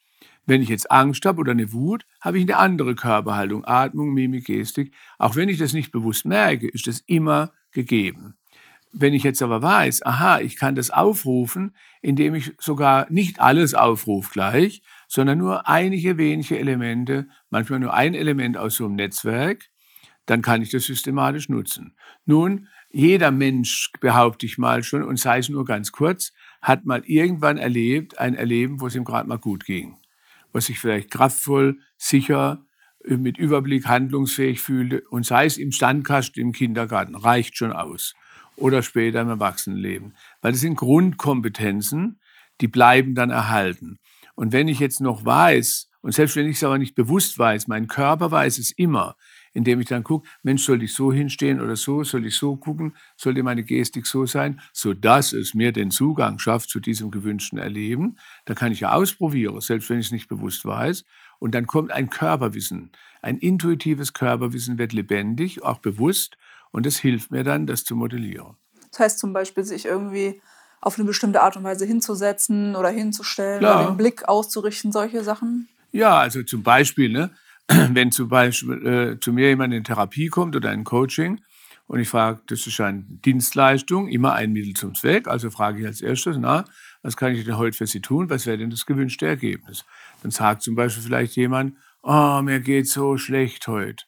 Wenn ich jetzt Angst habe oder eine Wut, habe ich eine andere Körperhaltung, Atmung, Mimik, Gestik. Auch wenn ich das nicht bewusst merke, ist das immer gegeben. Wenn ich jetzt aber weiß, aha, ich kann das aufrufen, indem ich sogar nicht alles aufrufe gleich, sondern nur einige wenige Elemente, manchmal nur ein Element aus so einem Netzwerk, dann kann ich das systematisch nutzen. Nun, jeder Mensch, behaupte ich mal schon, und sei es nur ganz kurz, hat mal irgendwann erlebt, ein Erleben, wo es ihm gerade mal gut ging. Wo sich vielleicht kraftvoll, sicher, mit Überblick, handlungsfähig fühlte und sei es im Standkasten im Kindergarten, reicht schon aus. Oder später im Erwachsenenleben. Weil das sind Grundkompetenzen, die bleiben dann erhalten. Und wenn ich jetzt noch weiß, und selbst wenn ich es aber nicht bewusst weiß, mein Körper weiß es immer, indem ich dann gucke, Mensch, soll ich so hinstehen oder so, soll ich so gucken, sollte meine Gestik so sein, sodass es mir den Zugang schafft zu diesem gewünschten Erleben. Da kann ich ja ausprobieren, selbst wenn ich es nicht bewusst weiß. Und dann kommt ein Körperwissen, ein intuitives Körperwissen wird lebendig, auch bewusst, und das hilft mir dann, das zu modellieren. Das heißt zum Beispiel, sich irgendwie auf eine bestimmte Art und Weise hinzusetzen oder hinzustellen Klar. oder den Blick auszurichten, solche Sachen? Ja, also zum Beispiel, ne, wenn zum Beispiel äh, zu mir jemand in Therapie kommt oder ein Coaching und ich frage, das ist eine Dienstleistung, immer ein Mittel zum Zweck, also frage ich als erstes, na, was kann ich denn heute für Sie tun? Was wäre denn das gewünschte Ergebnis? Dann sagt zum Beispiel vielleicht jemand, oh, mir geht so schlecht heute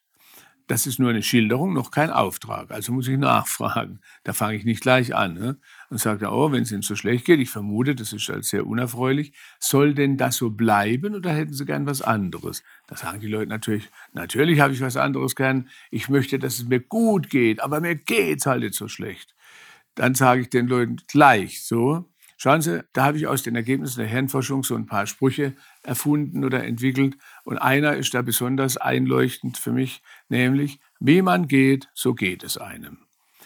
das ist nur eine Schilderung, noch kein Auftrag. Also muss ich nachfragen. Da fange ich nicht gleich an. Ne? Und sage, oh, wenn es Ihnen so schlecht geht, ich vermute, das ist halt sehr unerfreulich, soll denn das so bleiben oder hätten Sie gern was anderes? Da sagen die Leute natürlich, natürlich habe ich was anderes gern. Ich möchte, dass es mir gut geht, aber mir geht es halt nicht so schlecht. Dann sage ich den Leuten gleich so, Schauen Sie, da habe ich aus den Ergebnissen der Hirnforschung so ein paar Sprüche erfunden oder entwickelt. Und einer ist da besonders einleuchtend für mich, nämlich, wie man geht, so geht es einem.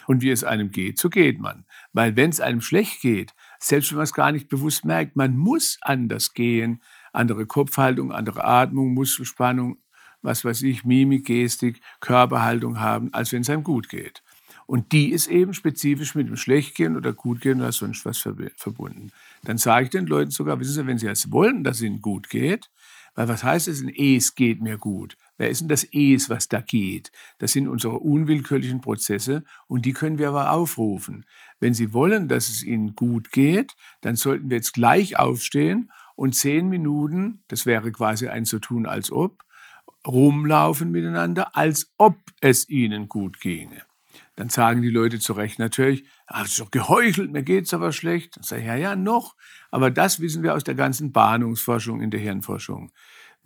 Und wie es einem geht, so geht man. Weil wenn es einem schlecht geht, selbst wenn man es gar nicht bewusst merkt, man muss anders gehen, andere Kopfhaltung, andere Atmung, Muskelspannung, was weiß ich, Mimik, Gestik, Körperhaltung haben, als wenn es einem gut geht. Und die ist eben spezifisch mit dem Schlechtgehen oder Gutgehen oder sonst was verbunden. Dann sage ich den Leuten sogar, wissen Sie, wenn Sie jetzt wollen, dass es Ihnen gut geht, weil was heißt es, ein Es geht mir gut? Wer ist denn das Es, was da geht? Das sind unsere unwillkürlichen Prozesse und die können wir aber aufrufen. Wenn Sie wollen, dass es Ihnen gut geht, dann sollten wir jetzt gleich aufstehen und zehn Minuten, das wäre quasi ein so tun als ob, rumlaufen miteinander, als ob es Ihnen gut ginge. Dann sagen die Leute zu Recht natürlich, ach, das ist doch geheuchelt, mir geht es aber schlecht. Dann sage ich, ja, ja, noch. Aber das wissen wir aus der ganzen Bahnungsforschung in der Hirnforschung.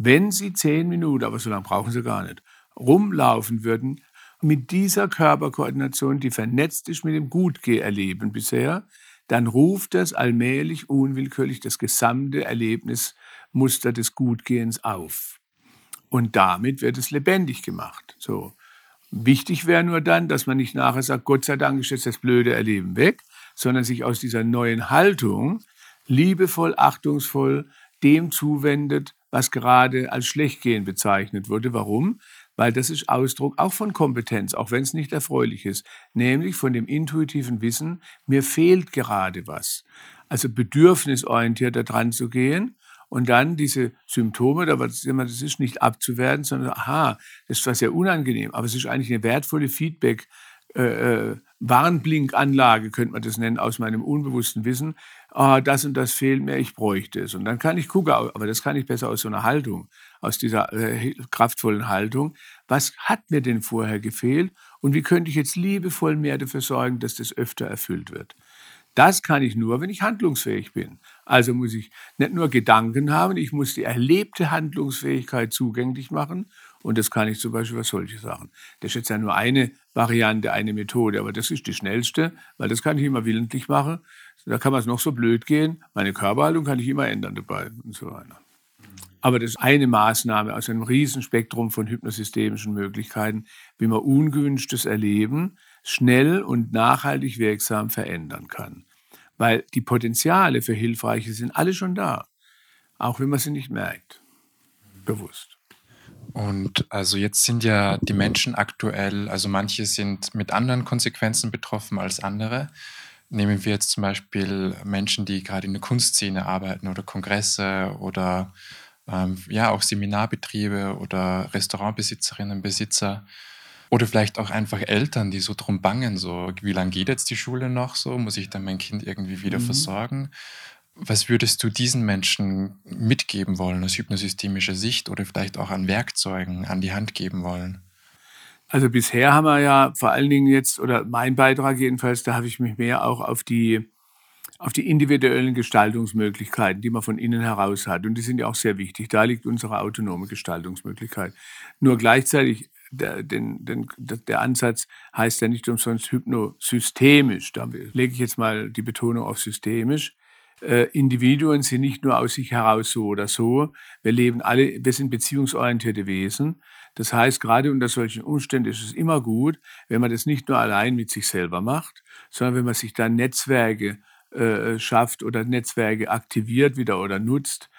Wenn Sie zehn Minuten, aber so lange brauchen Sie gar nicht, rumlaufen würden, mit dieser Körperkoordination, die vernetzt ist mit dem Gutgeherleben bisher, dann ruft das allmählich, unwillkürlich das gesamte Erlebnismuster des Gutgehens auf. Und damit wird es lebendig gemacht. So. Wichtig wäre nur dann, dass man nicht nachher sagt, Gott sei Dank ist jetzt das blöde Erleben weg, sondern sich aus dieser neuen Haltung liebevoll, achtungsvoll dem zuwendet, was gerade als Schlechtgehen bezeichnet wurde. Warum? Weil das ist Ausdruck auch von Kompetenz, auch wenn es nicht erfreulich ist, nämlich von dem intuitiven Wissen, mir fehlt gerade was. Also bedürfnisorientierter dran zu gehen und dann diese Symptome, das ist nicht abzuwerten, sondern, aha, das ist zwar sehr unangenehm, aber es ist eigentlich eine wertvolle Feedback- äh, äh, Warnblinkanlage, könnte man das nennen, aus meinem unbewussten Wissen, ah, das und das fehlt mir, ich bräuchte es. Und dann kann ich gucken, aber das kann ich besser aus so einer Haltung, aus dieser äh, kraftvollen Haltung. Was hat mir denn vorher gefehlt und wie könnte ich jetzt liebevoll mehr dafür sorgen, dass das öfter erfüllt wird? Das kann ich nur, wenn ich handlungsfähig bin. Also muss ich nicht nur Gedanken haben, ich muss die erlebte Handlungsfähigkeit zugänglich machen. Und das kann ich zum Beispiel für solche Sachen. Das ist jetzt ja nur eine Variante, eine Methode, aber das ist die schnellste, weil das kann ich immer willentlich machen. Da kann man es noch so blöd gehen. Meine Körperhaltung kann ich immer ändern dabei und so weiter. Aber das ist eine Maßnahme aus einem Riesenspektrum von hypnosystemischen Möglichkeiten, wie man ungewünschtes Erleben schnell und nachhaltig wirksam verändern kann. Weil die Potenziale für Hilfreiche sind alle schon da, auch wenn man sie nicht merkt, bewusst. Und also jetzt sind ja die Menschen aktuell, also manche sind mit anderen Konsequenzen betroffen als andere. Nehmen wir jetzt zum Beispiel Menschen, die gerade in der Kunstszene arbeiten oder Kongresse oder ähm, ja auch Seminarbetriebe oder Restaurantbesitzerinnen, Besitzer. Oder vielleicht auch einfach Eltern, die so drum bangen, so wie lange geht jetzt die Schule noch so? Muss ich dann mein Kind irgendwie wieder mhm. versorgen? Was würdest du diesen Menschen mitgeben wollen aus hypnosystemischer Sicht oder vielleicht auch an Werkzeugen an die Hand geben wollen? Also bisher haben wir ja vor allen Dingen jetzt, oder mein Beitrag jedenfalls, da habe ich mich mehr auch auf die, auf die individuellen Gestaltungsmöglichkeiten, die man von innen heraus hat. Und die sind ja auch sehr wichtig. Da liegt unsere autonome Gestaltungsmöglichkeit. Nur gleichzeitig der, den, den, der Ansatz heißt ja nicht umsonst hypnosystemisch. Da lege ich jetzt mal die Betonung auf systemisch. Äh, Individuen sind nicht nur aus sich heraus so oder so. Wir leben alle, wir sind beziehungsorientierte Wesen. Das heißt, gerade unter solchen Umständen ist es immer gut, wenn man das nicht nur allein mit sich selber macht, sondern wenn man sich dann Netzwerke äh, schafft oder Netzwerke aktiviert wieder oder nutzt,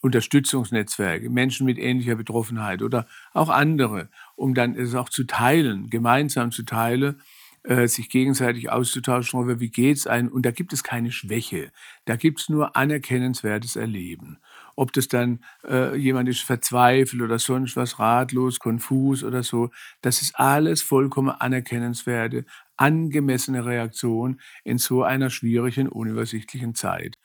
Unterstützungsnetzwerke, Menschen mit ähnlicher Betroffenheit oder auch andere, um dann es auch zu teilen, gemeinsam zu teilen, äh, sich gegenseitig auszutauschen darüber, wie geht's einem. Und da gibt es keine Schwäche, da gibt es nur anerkennenswertes Erleben. Ob das dann äh, jemand ist verzweifelt oder sonst was, ratlos, konfus oder so, das ist alles vollkommen anerkennenswerte, angemessene Reaktion in so einer schwierigen, unübersichtlichen Zeit.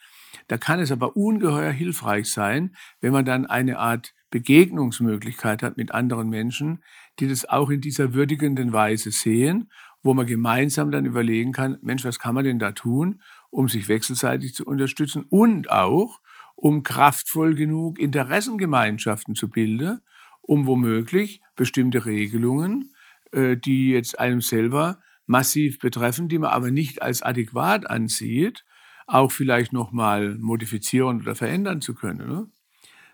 Da kann es aber ungeheuer hilfreich sein, wenn man dann eine Art Begegnungsmöglichkeit hat mit anderen Menschen, die das auch in dieser würdigenden Weise sehen, wo man gemeinsam dann überlegen kann, Mensch, was kann man denn da tun, um sich wechselseitig zu unterstützen und auch, um kraftvoll genug Interessengemeinschaften zu bilden, um womöglich bestimmte Regelungen, äh, die jetzt einem selber massiv betreffen, die man aber nicht als adäquat ansieht, auch vielleicht nochmal modifizieren oder verändern zu können. Ne?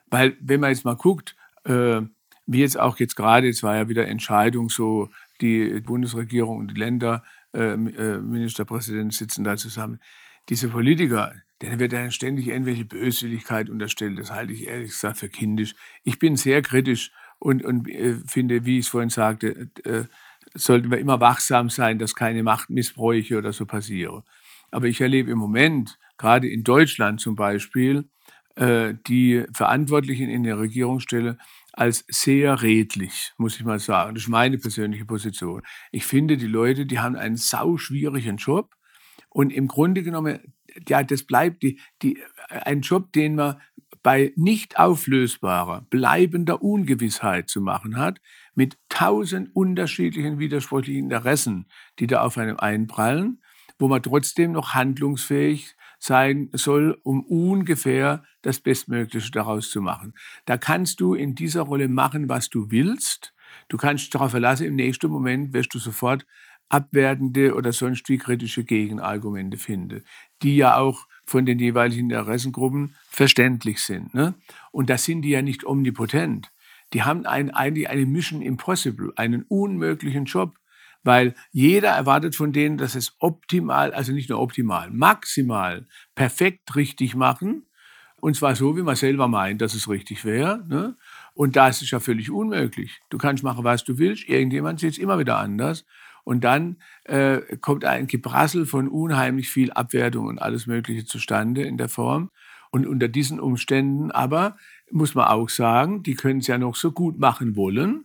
Weil wenn man jetzt mal guckt, äh, wie jetzt auch jetzt gerade, jetzt war ja wieder Entscheidung so, die Bundesregierung und die Länder, äh, äh, Ministerpräsidenten sitzen da zusammen. Diese Politiker, denen wird dann ständig irgendwelche Böswilligkeit unterstellt. Das halte ich ehrlich gesagt für kindisch. Ich bin sehr kritisch und, und äh, finde, wie ich es vorhin sagte, äh, sollten wir immer wachsam sein, dass keine Machtmissbräuche oder so passieren. Aber ich erlebe im Moment, gerade in Deutschland zum Beispiel, äh, die Verantwortlichen in der Regierungsstelle als sehr redlich, muss ich mal sagen. Das ist meine persönliche Position. Ich finde, die Leute, die haben einen sauschwierigen Job und im Grunde genommen, ja, das bleibt die, die, ein Job, den man bei nicht auflösbarer, bleibender Ungewissheit zu machen hat, mit tausend unterschiedlichen widersprüchlichen Interessen, die da auf einem einprallen wo man trotzdem noch handlungsfähig sein soll, um ungefähr das Bestmögliche daraus zu machen. Da kannst du in dieser Rolle machen, was du willst. Du kannst darauf verlassen, im nächsten Moment wirst du sofort abwertende oder sonst wie kritische Gegenargumente finden, die ja auch von den jeweiligen Interessengruppen verständlich sind. Ne? Und da sind die ja nicht omnipotent. Die haben einen, eigentlich eine Mission Impossible, einen unmöglichen Job weil jeder erwartet von denen, dass es optimal, also nicht nur optimal, maximal, perfekt richtig machen. Und zwar so, wie man selber meint, dass es richtig wäre. Ne? Und das ist ja völlig unmöglich. Du kannst machen, was du willst. Irgendjemand sieht es immer wieder anders. Und dann äh, kommt ein Gebrassel von unheimlich viel Abwertung und alles Mögliche zustande in der Form. Und unter diesen Umständen aber muss man auch sagen, die können es ja noch so gut machen wollen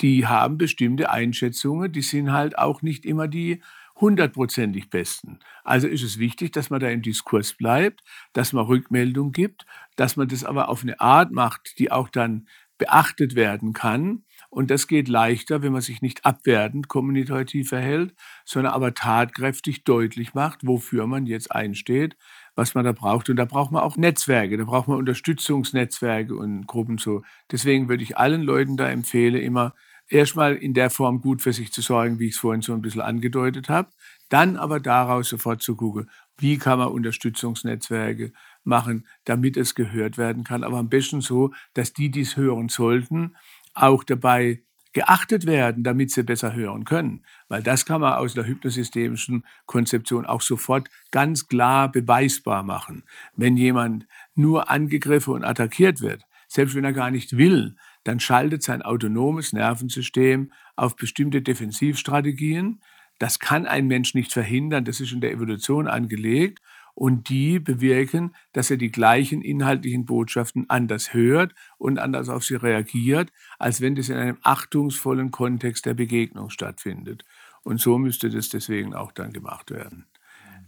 die haben bestimmte Einschätzungen, die sind halt auch nicht immer die hundertprozentig besten. Also ist es wichtig, dass man da im Diskurs bleibt, dass man Rückmeldung gibt, dass man das aber auf eine Art macht, die auch dann beachtet werden kann. Und das geht leichter, wenn man sich nicht abwertend kommunikativ verhält, sondern aber tatkräftig deutlich macht, wofür man jetzt einsteht, was man da braucht. Und da braucht man auch Netzwerke, da braucht man Unterstützungsnetzwerke und Gruppen so. Deswegen würde ich allen Leuten da empfehlen, immer erstmal in der Form gut für sich zu sorgen, wie ich es vorhin so ein bisschen angedeutet habe. Dann aber daraus sofort zu gucken, wie kann man Unterstützungsnetzwerke machen, damit es gehört werden kann. Aber am besten so, dass die, die es hören sollten, auch dabei geachtet werden, damit sie besser hören können. Weil das kann man aus der hypnosystemischen Konzeption auch sofort ganz klar beweisbar machen. Wenn jemand nur angegriffen und attackiert wird, selbst wenn er gar nicht will, dann schaltet sein autonomes Nervensystem auf bestimmte Defensivstrategien. Das kann ein Mensch nicht verhindern, das ist in der Evolution angelegt und die bewirken, dass er die gleichen inhaltlichen Botschaften anders hört und anders auf sie reagiert, als wenn das in einem achtungsvollen Kontext der Begegnung stattfindet. Und so müsste das deswegen auch dann gemacht werden.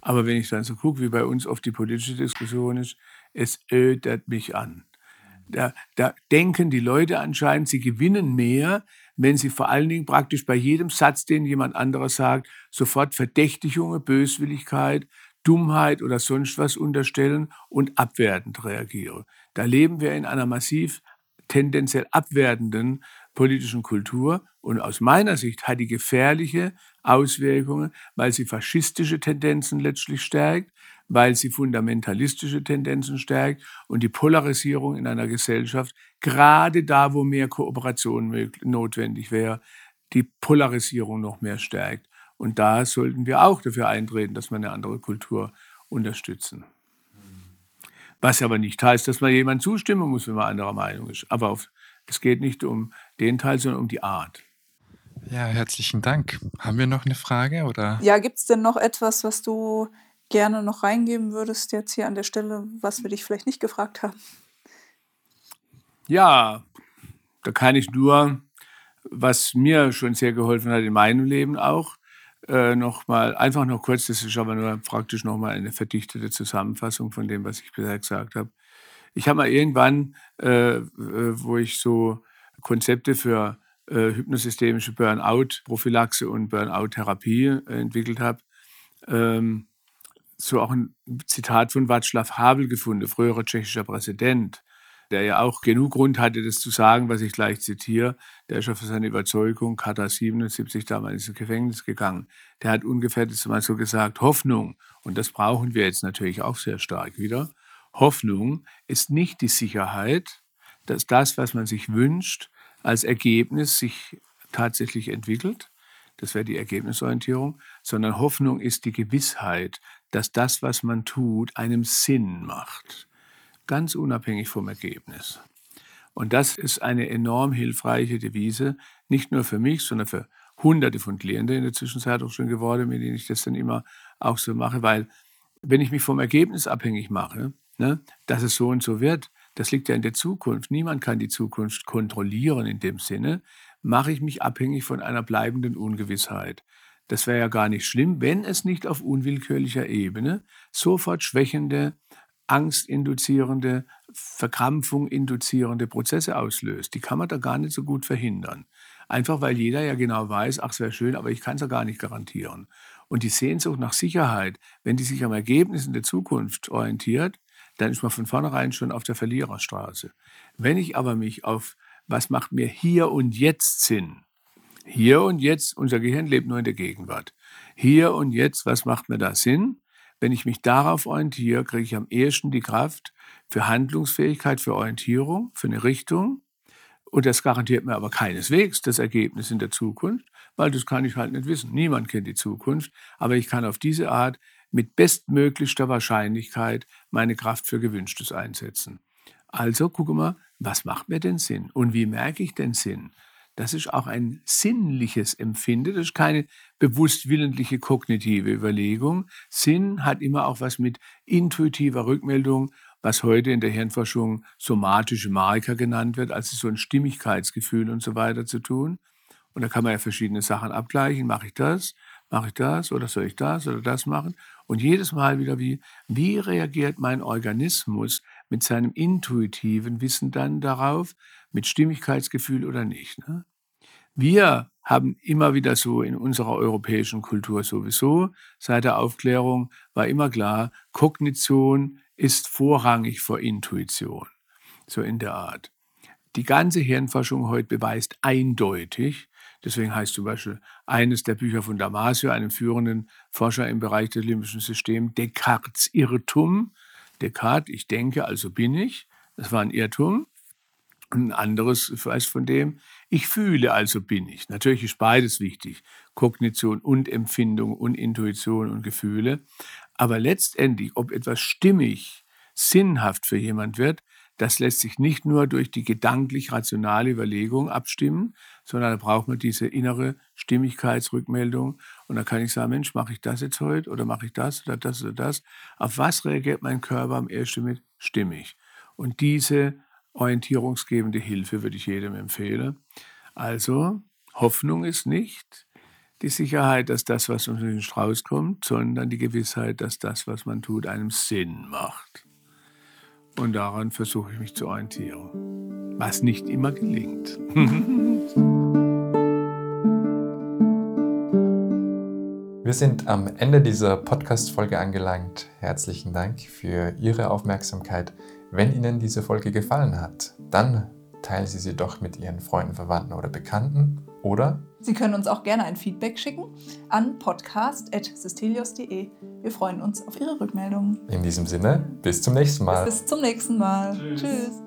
Aber wenn ich dann so gucke, wie bei uns oft die politische Diskussion ist, es ödert mich an. Da, da denken die Leute anscheinend, sie gewinnen mehr, wenn sie vor allen Dingen praktisch bei jedem Satz, den jemand anderes sagt, sofort Verdächtigungen, Böswilligkeit, Dummheit oder sonst was unterstellen und abwertend reagiere. Da leben wir in einer massiv tendenziell abwertenden politischen Kultur und aus meiner Sicht hat die gefährliche Auswirkungen, weil sie faschistische Tendenzen letztlich stärkt, weil sie fundamentalistische Tendenzen stärkt und die Polarisierung in einer Gesellschaft, gerade da, wo mehr Kooperation notwendig wäre, die Polarisierung noch mehr stärkt. Und da sollten wir auch dafür eintreten, dass wir eine andere Kultur unterstützen. Was aber nicht heißt, dass man jemand zustimmen muss, wenn man anderer Meinung ist. Aber auf, es geht nicht um den Teil, sondern um die Art. Ja, herzlichen Dank. Haben wir noch eine Frage? Oder? Ja, gibt es denn noch etwas, was du gerne noch reingeben würdest jetzt hier an der Stelle, was wir dich vielleicht nicht gefragt haben? Ja, da kann ich nur, was mir schon sehr geholfen hat in meinem Leben auch, äh, noch mal einfach noch kurz, das ist aber nur praktisch noch mal eine verdichtete Zusammenfassung von dem, was ich bisher gesagt habe. Ich habe mal irgendwann, äh, äh wo ich so Konzepte für äh, hypnosystemische Burnout-Prophylaxe und Burnout-Therapie äh, entwickelt habe, ähm, so auch ein Zitat von Václav Havel gefunden, früherer tschechischer Präsident, der ja auch genug Grund hatte, das zu sagen, was ich gleich zitiere. Der ist ja für seine Überzeugung, Kata 77, damals ins Gefängnis gegangen. Der hat ungefähr das mal so gesagt, Hoffnung, und das brauchen wir jetzt natürlich auch sehr stark wieder, Hoffnung ist nicht die Sicherheit, dass das, was man sich wünscht, als Ergebnis sich tatsächlich entwickelt. Das wäre die Ergebnisorientierung, sondern Hoffnung ist die Gewissheit, dass das, was man tut, einem Sinn macht ganz unabhängig vom Ergebnis. Und das ist eine enorm hilfreiche Devise, nicht nur für mich, sondern für hunderte von Klienten in der Zwischenzeit auch schon geworden, mit denen ich das dann immer auch so mache, weil wenn ich mich vom Ergebnis abhängig mache, ne, dass es so und so wird, das liegt ja in der Zukunft. Niemand kann die Zukunft kontrollieren in dem Sinne, mache ich mich abhängig von einer bleibenden Ungewissheit. Das wäre ja gar nicht schlimm, wenn es nicht auf unwillkürlicher Ebene sofort schwächende angstinduzierende, Verkrampfung induzierende Prozesse auslöst. Die kann man da gar nicht so gut verhindern. Einfach weil jeder ja genau weiß, ach, es wäre schön, aber ich kann es ja gar nicht garantieren. Und die Sehnsucht nach Sicherheit, wenn die sich am Ergebnis in der Zukunft orientiert, dann ist man von vornherein schon auf der Verliererstraße. Wenn ich aber mich auf, was macht mir hier und jetzt Sinn? Hier und jetzt, unser Gehirn lebt nur in der Gegenwart. Hier und jetzt, was macht mir da Sinn? Wenn ich mich darauf orientiere, kriege ich am ehesten die Kraft für Handlungsfähigkeit, für Orientierung, für eine Richtung. Und das garantiert mir aber keineswegs das Ergebnis in der Zukunft, weil das kann ich halt nicht wissen. Niemand kennt die Zukunft, aber ich kann auf diese Art mit bestmöglichster Wahrscheinlichkeit meine Kraft für Gewünschtes einsetzen. Also gucke mal, was macht mir denn Sinn und wie merke ich denn Sinn? Das ist auch ein sinnliches Empfinden, das ist keine bewusst willentliche kognitive Überlegung. Sinn hat immer auch was mit intuitiver Rückmeldung, was heute in der Hirnforschung somatische Marker genannt wird, also so ein Stimmigkeitsgefühl und so weiter zu tun. Und da kann man ja verschiedene Sachen abgleichen. Mache ich das? Mache ich das? Oder soll ich das oder das machen? Und jedes Mal wieder wie, wie reagiert mein Organismus mit seinem intuitiven Wissen dann darauf, mit Stimmigkeitsgefühl oder nicht. Ne? Wir haben immer wieder so in unserer europäischen Kultur sowieso, seit der Aufklärung war immer klar, Kognition ist vorrangig vor Intuition. So in der Art. Die ganze Hirnforschung heute beweist eindeutig, deswegen heißt zum Beispiel eines der Bücher von Damasio, einem führenden Forscher im Bereich des limbischen Systems, Descartes Irrtum. Descartes, ich denke, also bin ich. Das war ein Irrtum. Ein anderes weiß von dem, ich fühle, also bin ich. Natürlich ist beides wichtig, Kognition und Empfindung und Intuition und Gefühle. Aber letztendlich, ob etwas stimmig, sinnhaft für jemand wird, das lässt sich nicht nur durch die gedanklich-rationale Überlegung abstimmen, sondern da braucht man diese innere Stimmigkeitsrückmeldung. Und da kann ich sagen, Mensch, mache ich das jetzt heute oder mache ich das oder das oder das? Auf was reagiert mein Körper am ersten mit? Stimmig. Und diese orientierungsgebende Hilfe würde ich jedem empfehlen. Also, Hoffnung ist nicht die Sicherheit, dass das, was uns in den Strauß kommt, sondern die Gewissheit, dass das, was man tut, einem Sinn macht. Und daran versuche ich mich zu orientieren, was nicht immer gelingt. Wir sind am Ende dieser Podcast-Folge angelangt. Herzlichen Dank für Ihre Aufmerksamkeit. Wenn Ihnen diese Folge gefallen hat, dann teilen Sie sie doch mit Ihren Freunden, Verwandten oder Bekannten oder Sie können uns auch gerne ein Feedback schicken an podcast.systelios.de. Wir freuen uns auf Ihre Rückmeldungen. In diesem Sinne, bis zum nächsten Mal. Bis zum nächsten Mal. Tschüss. Tschüss.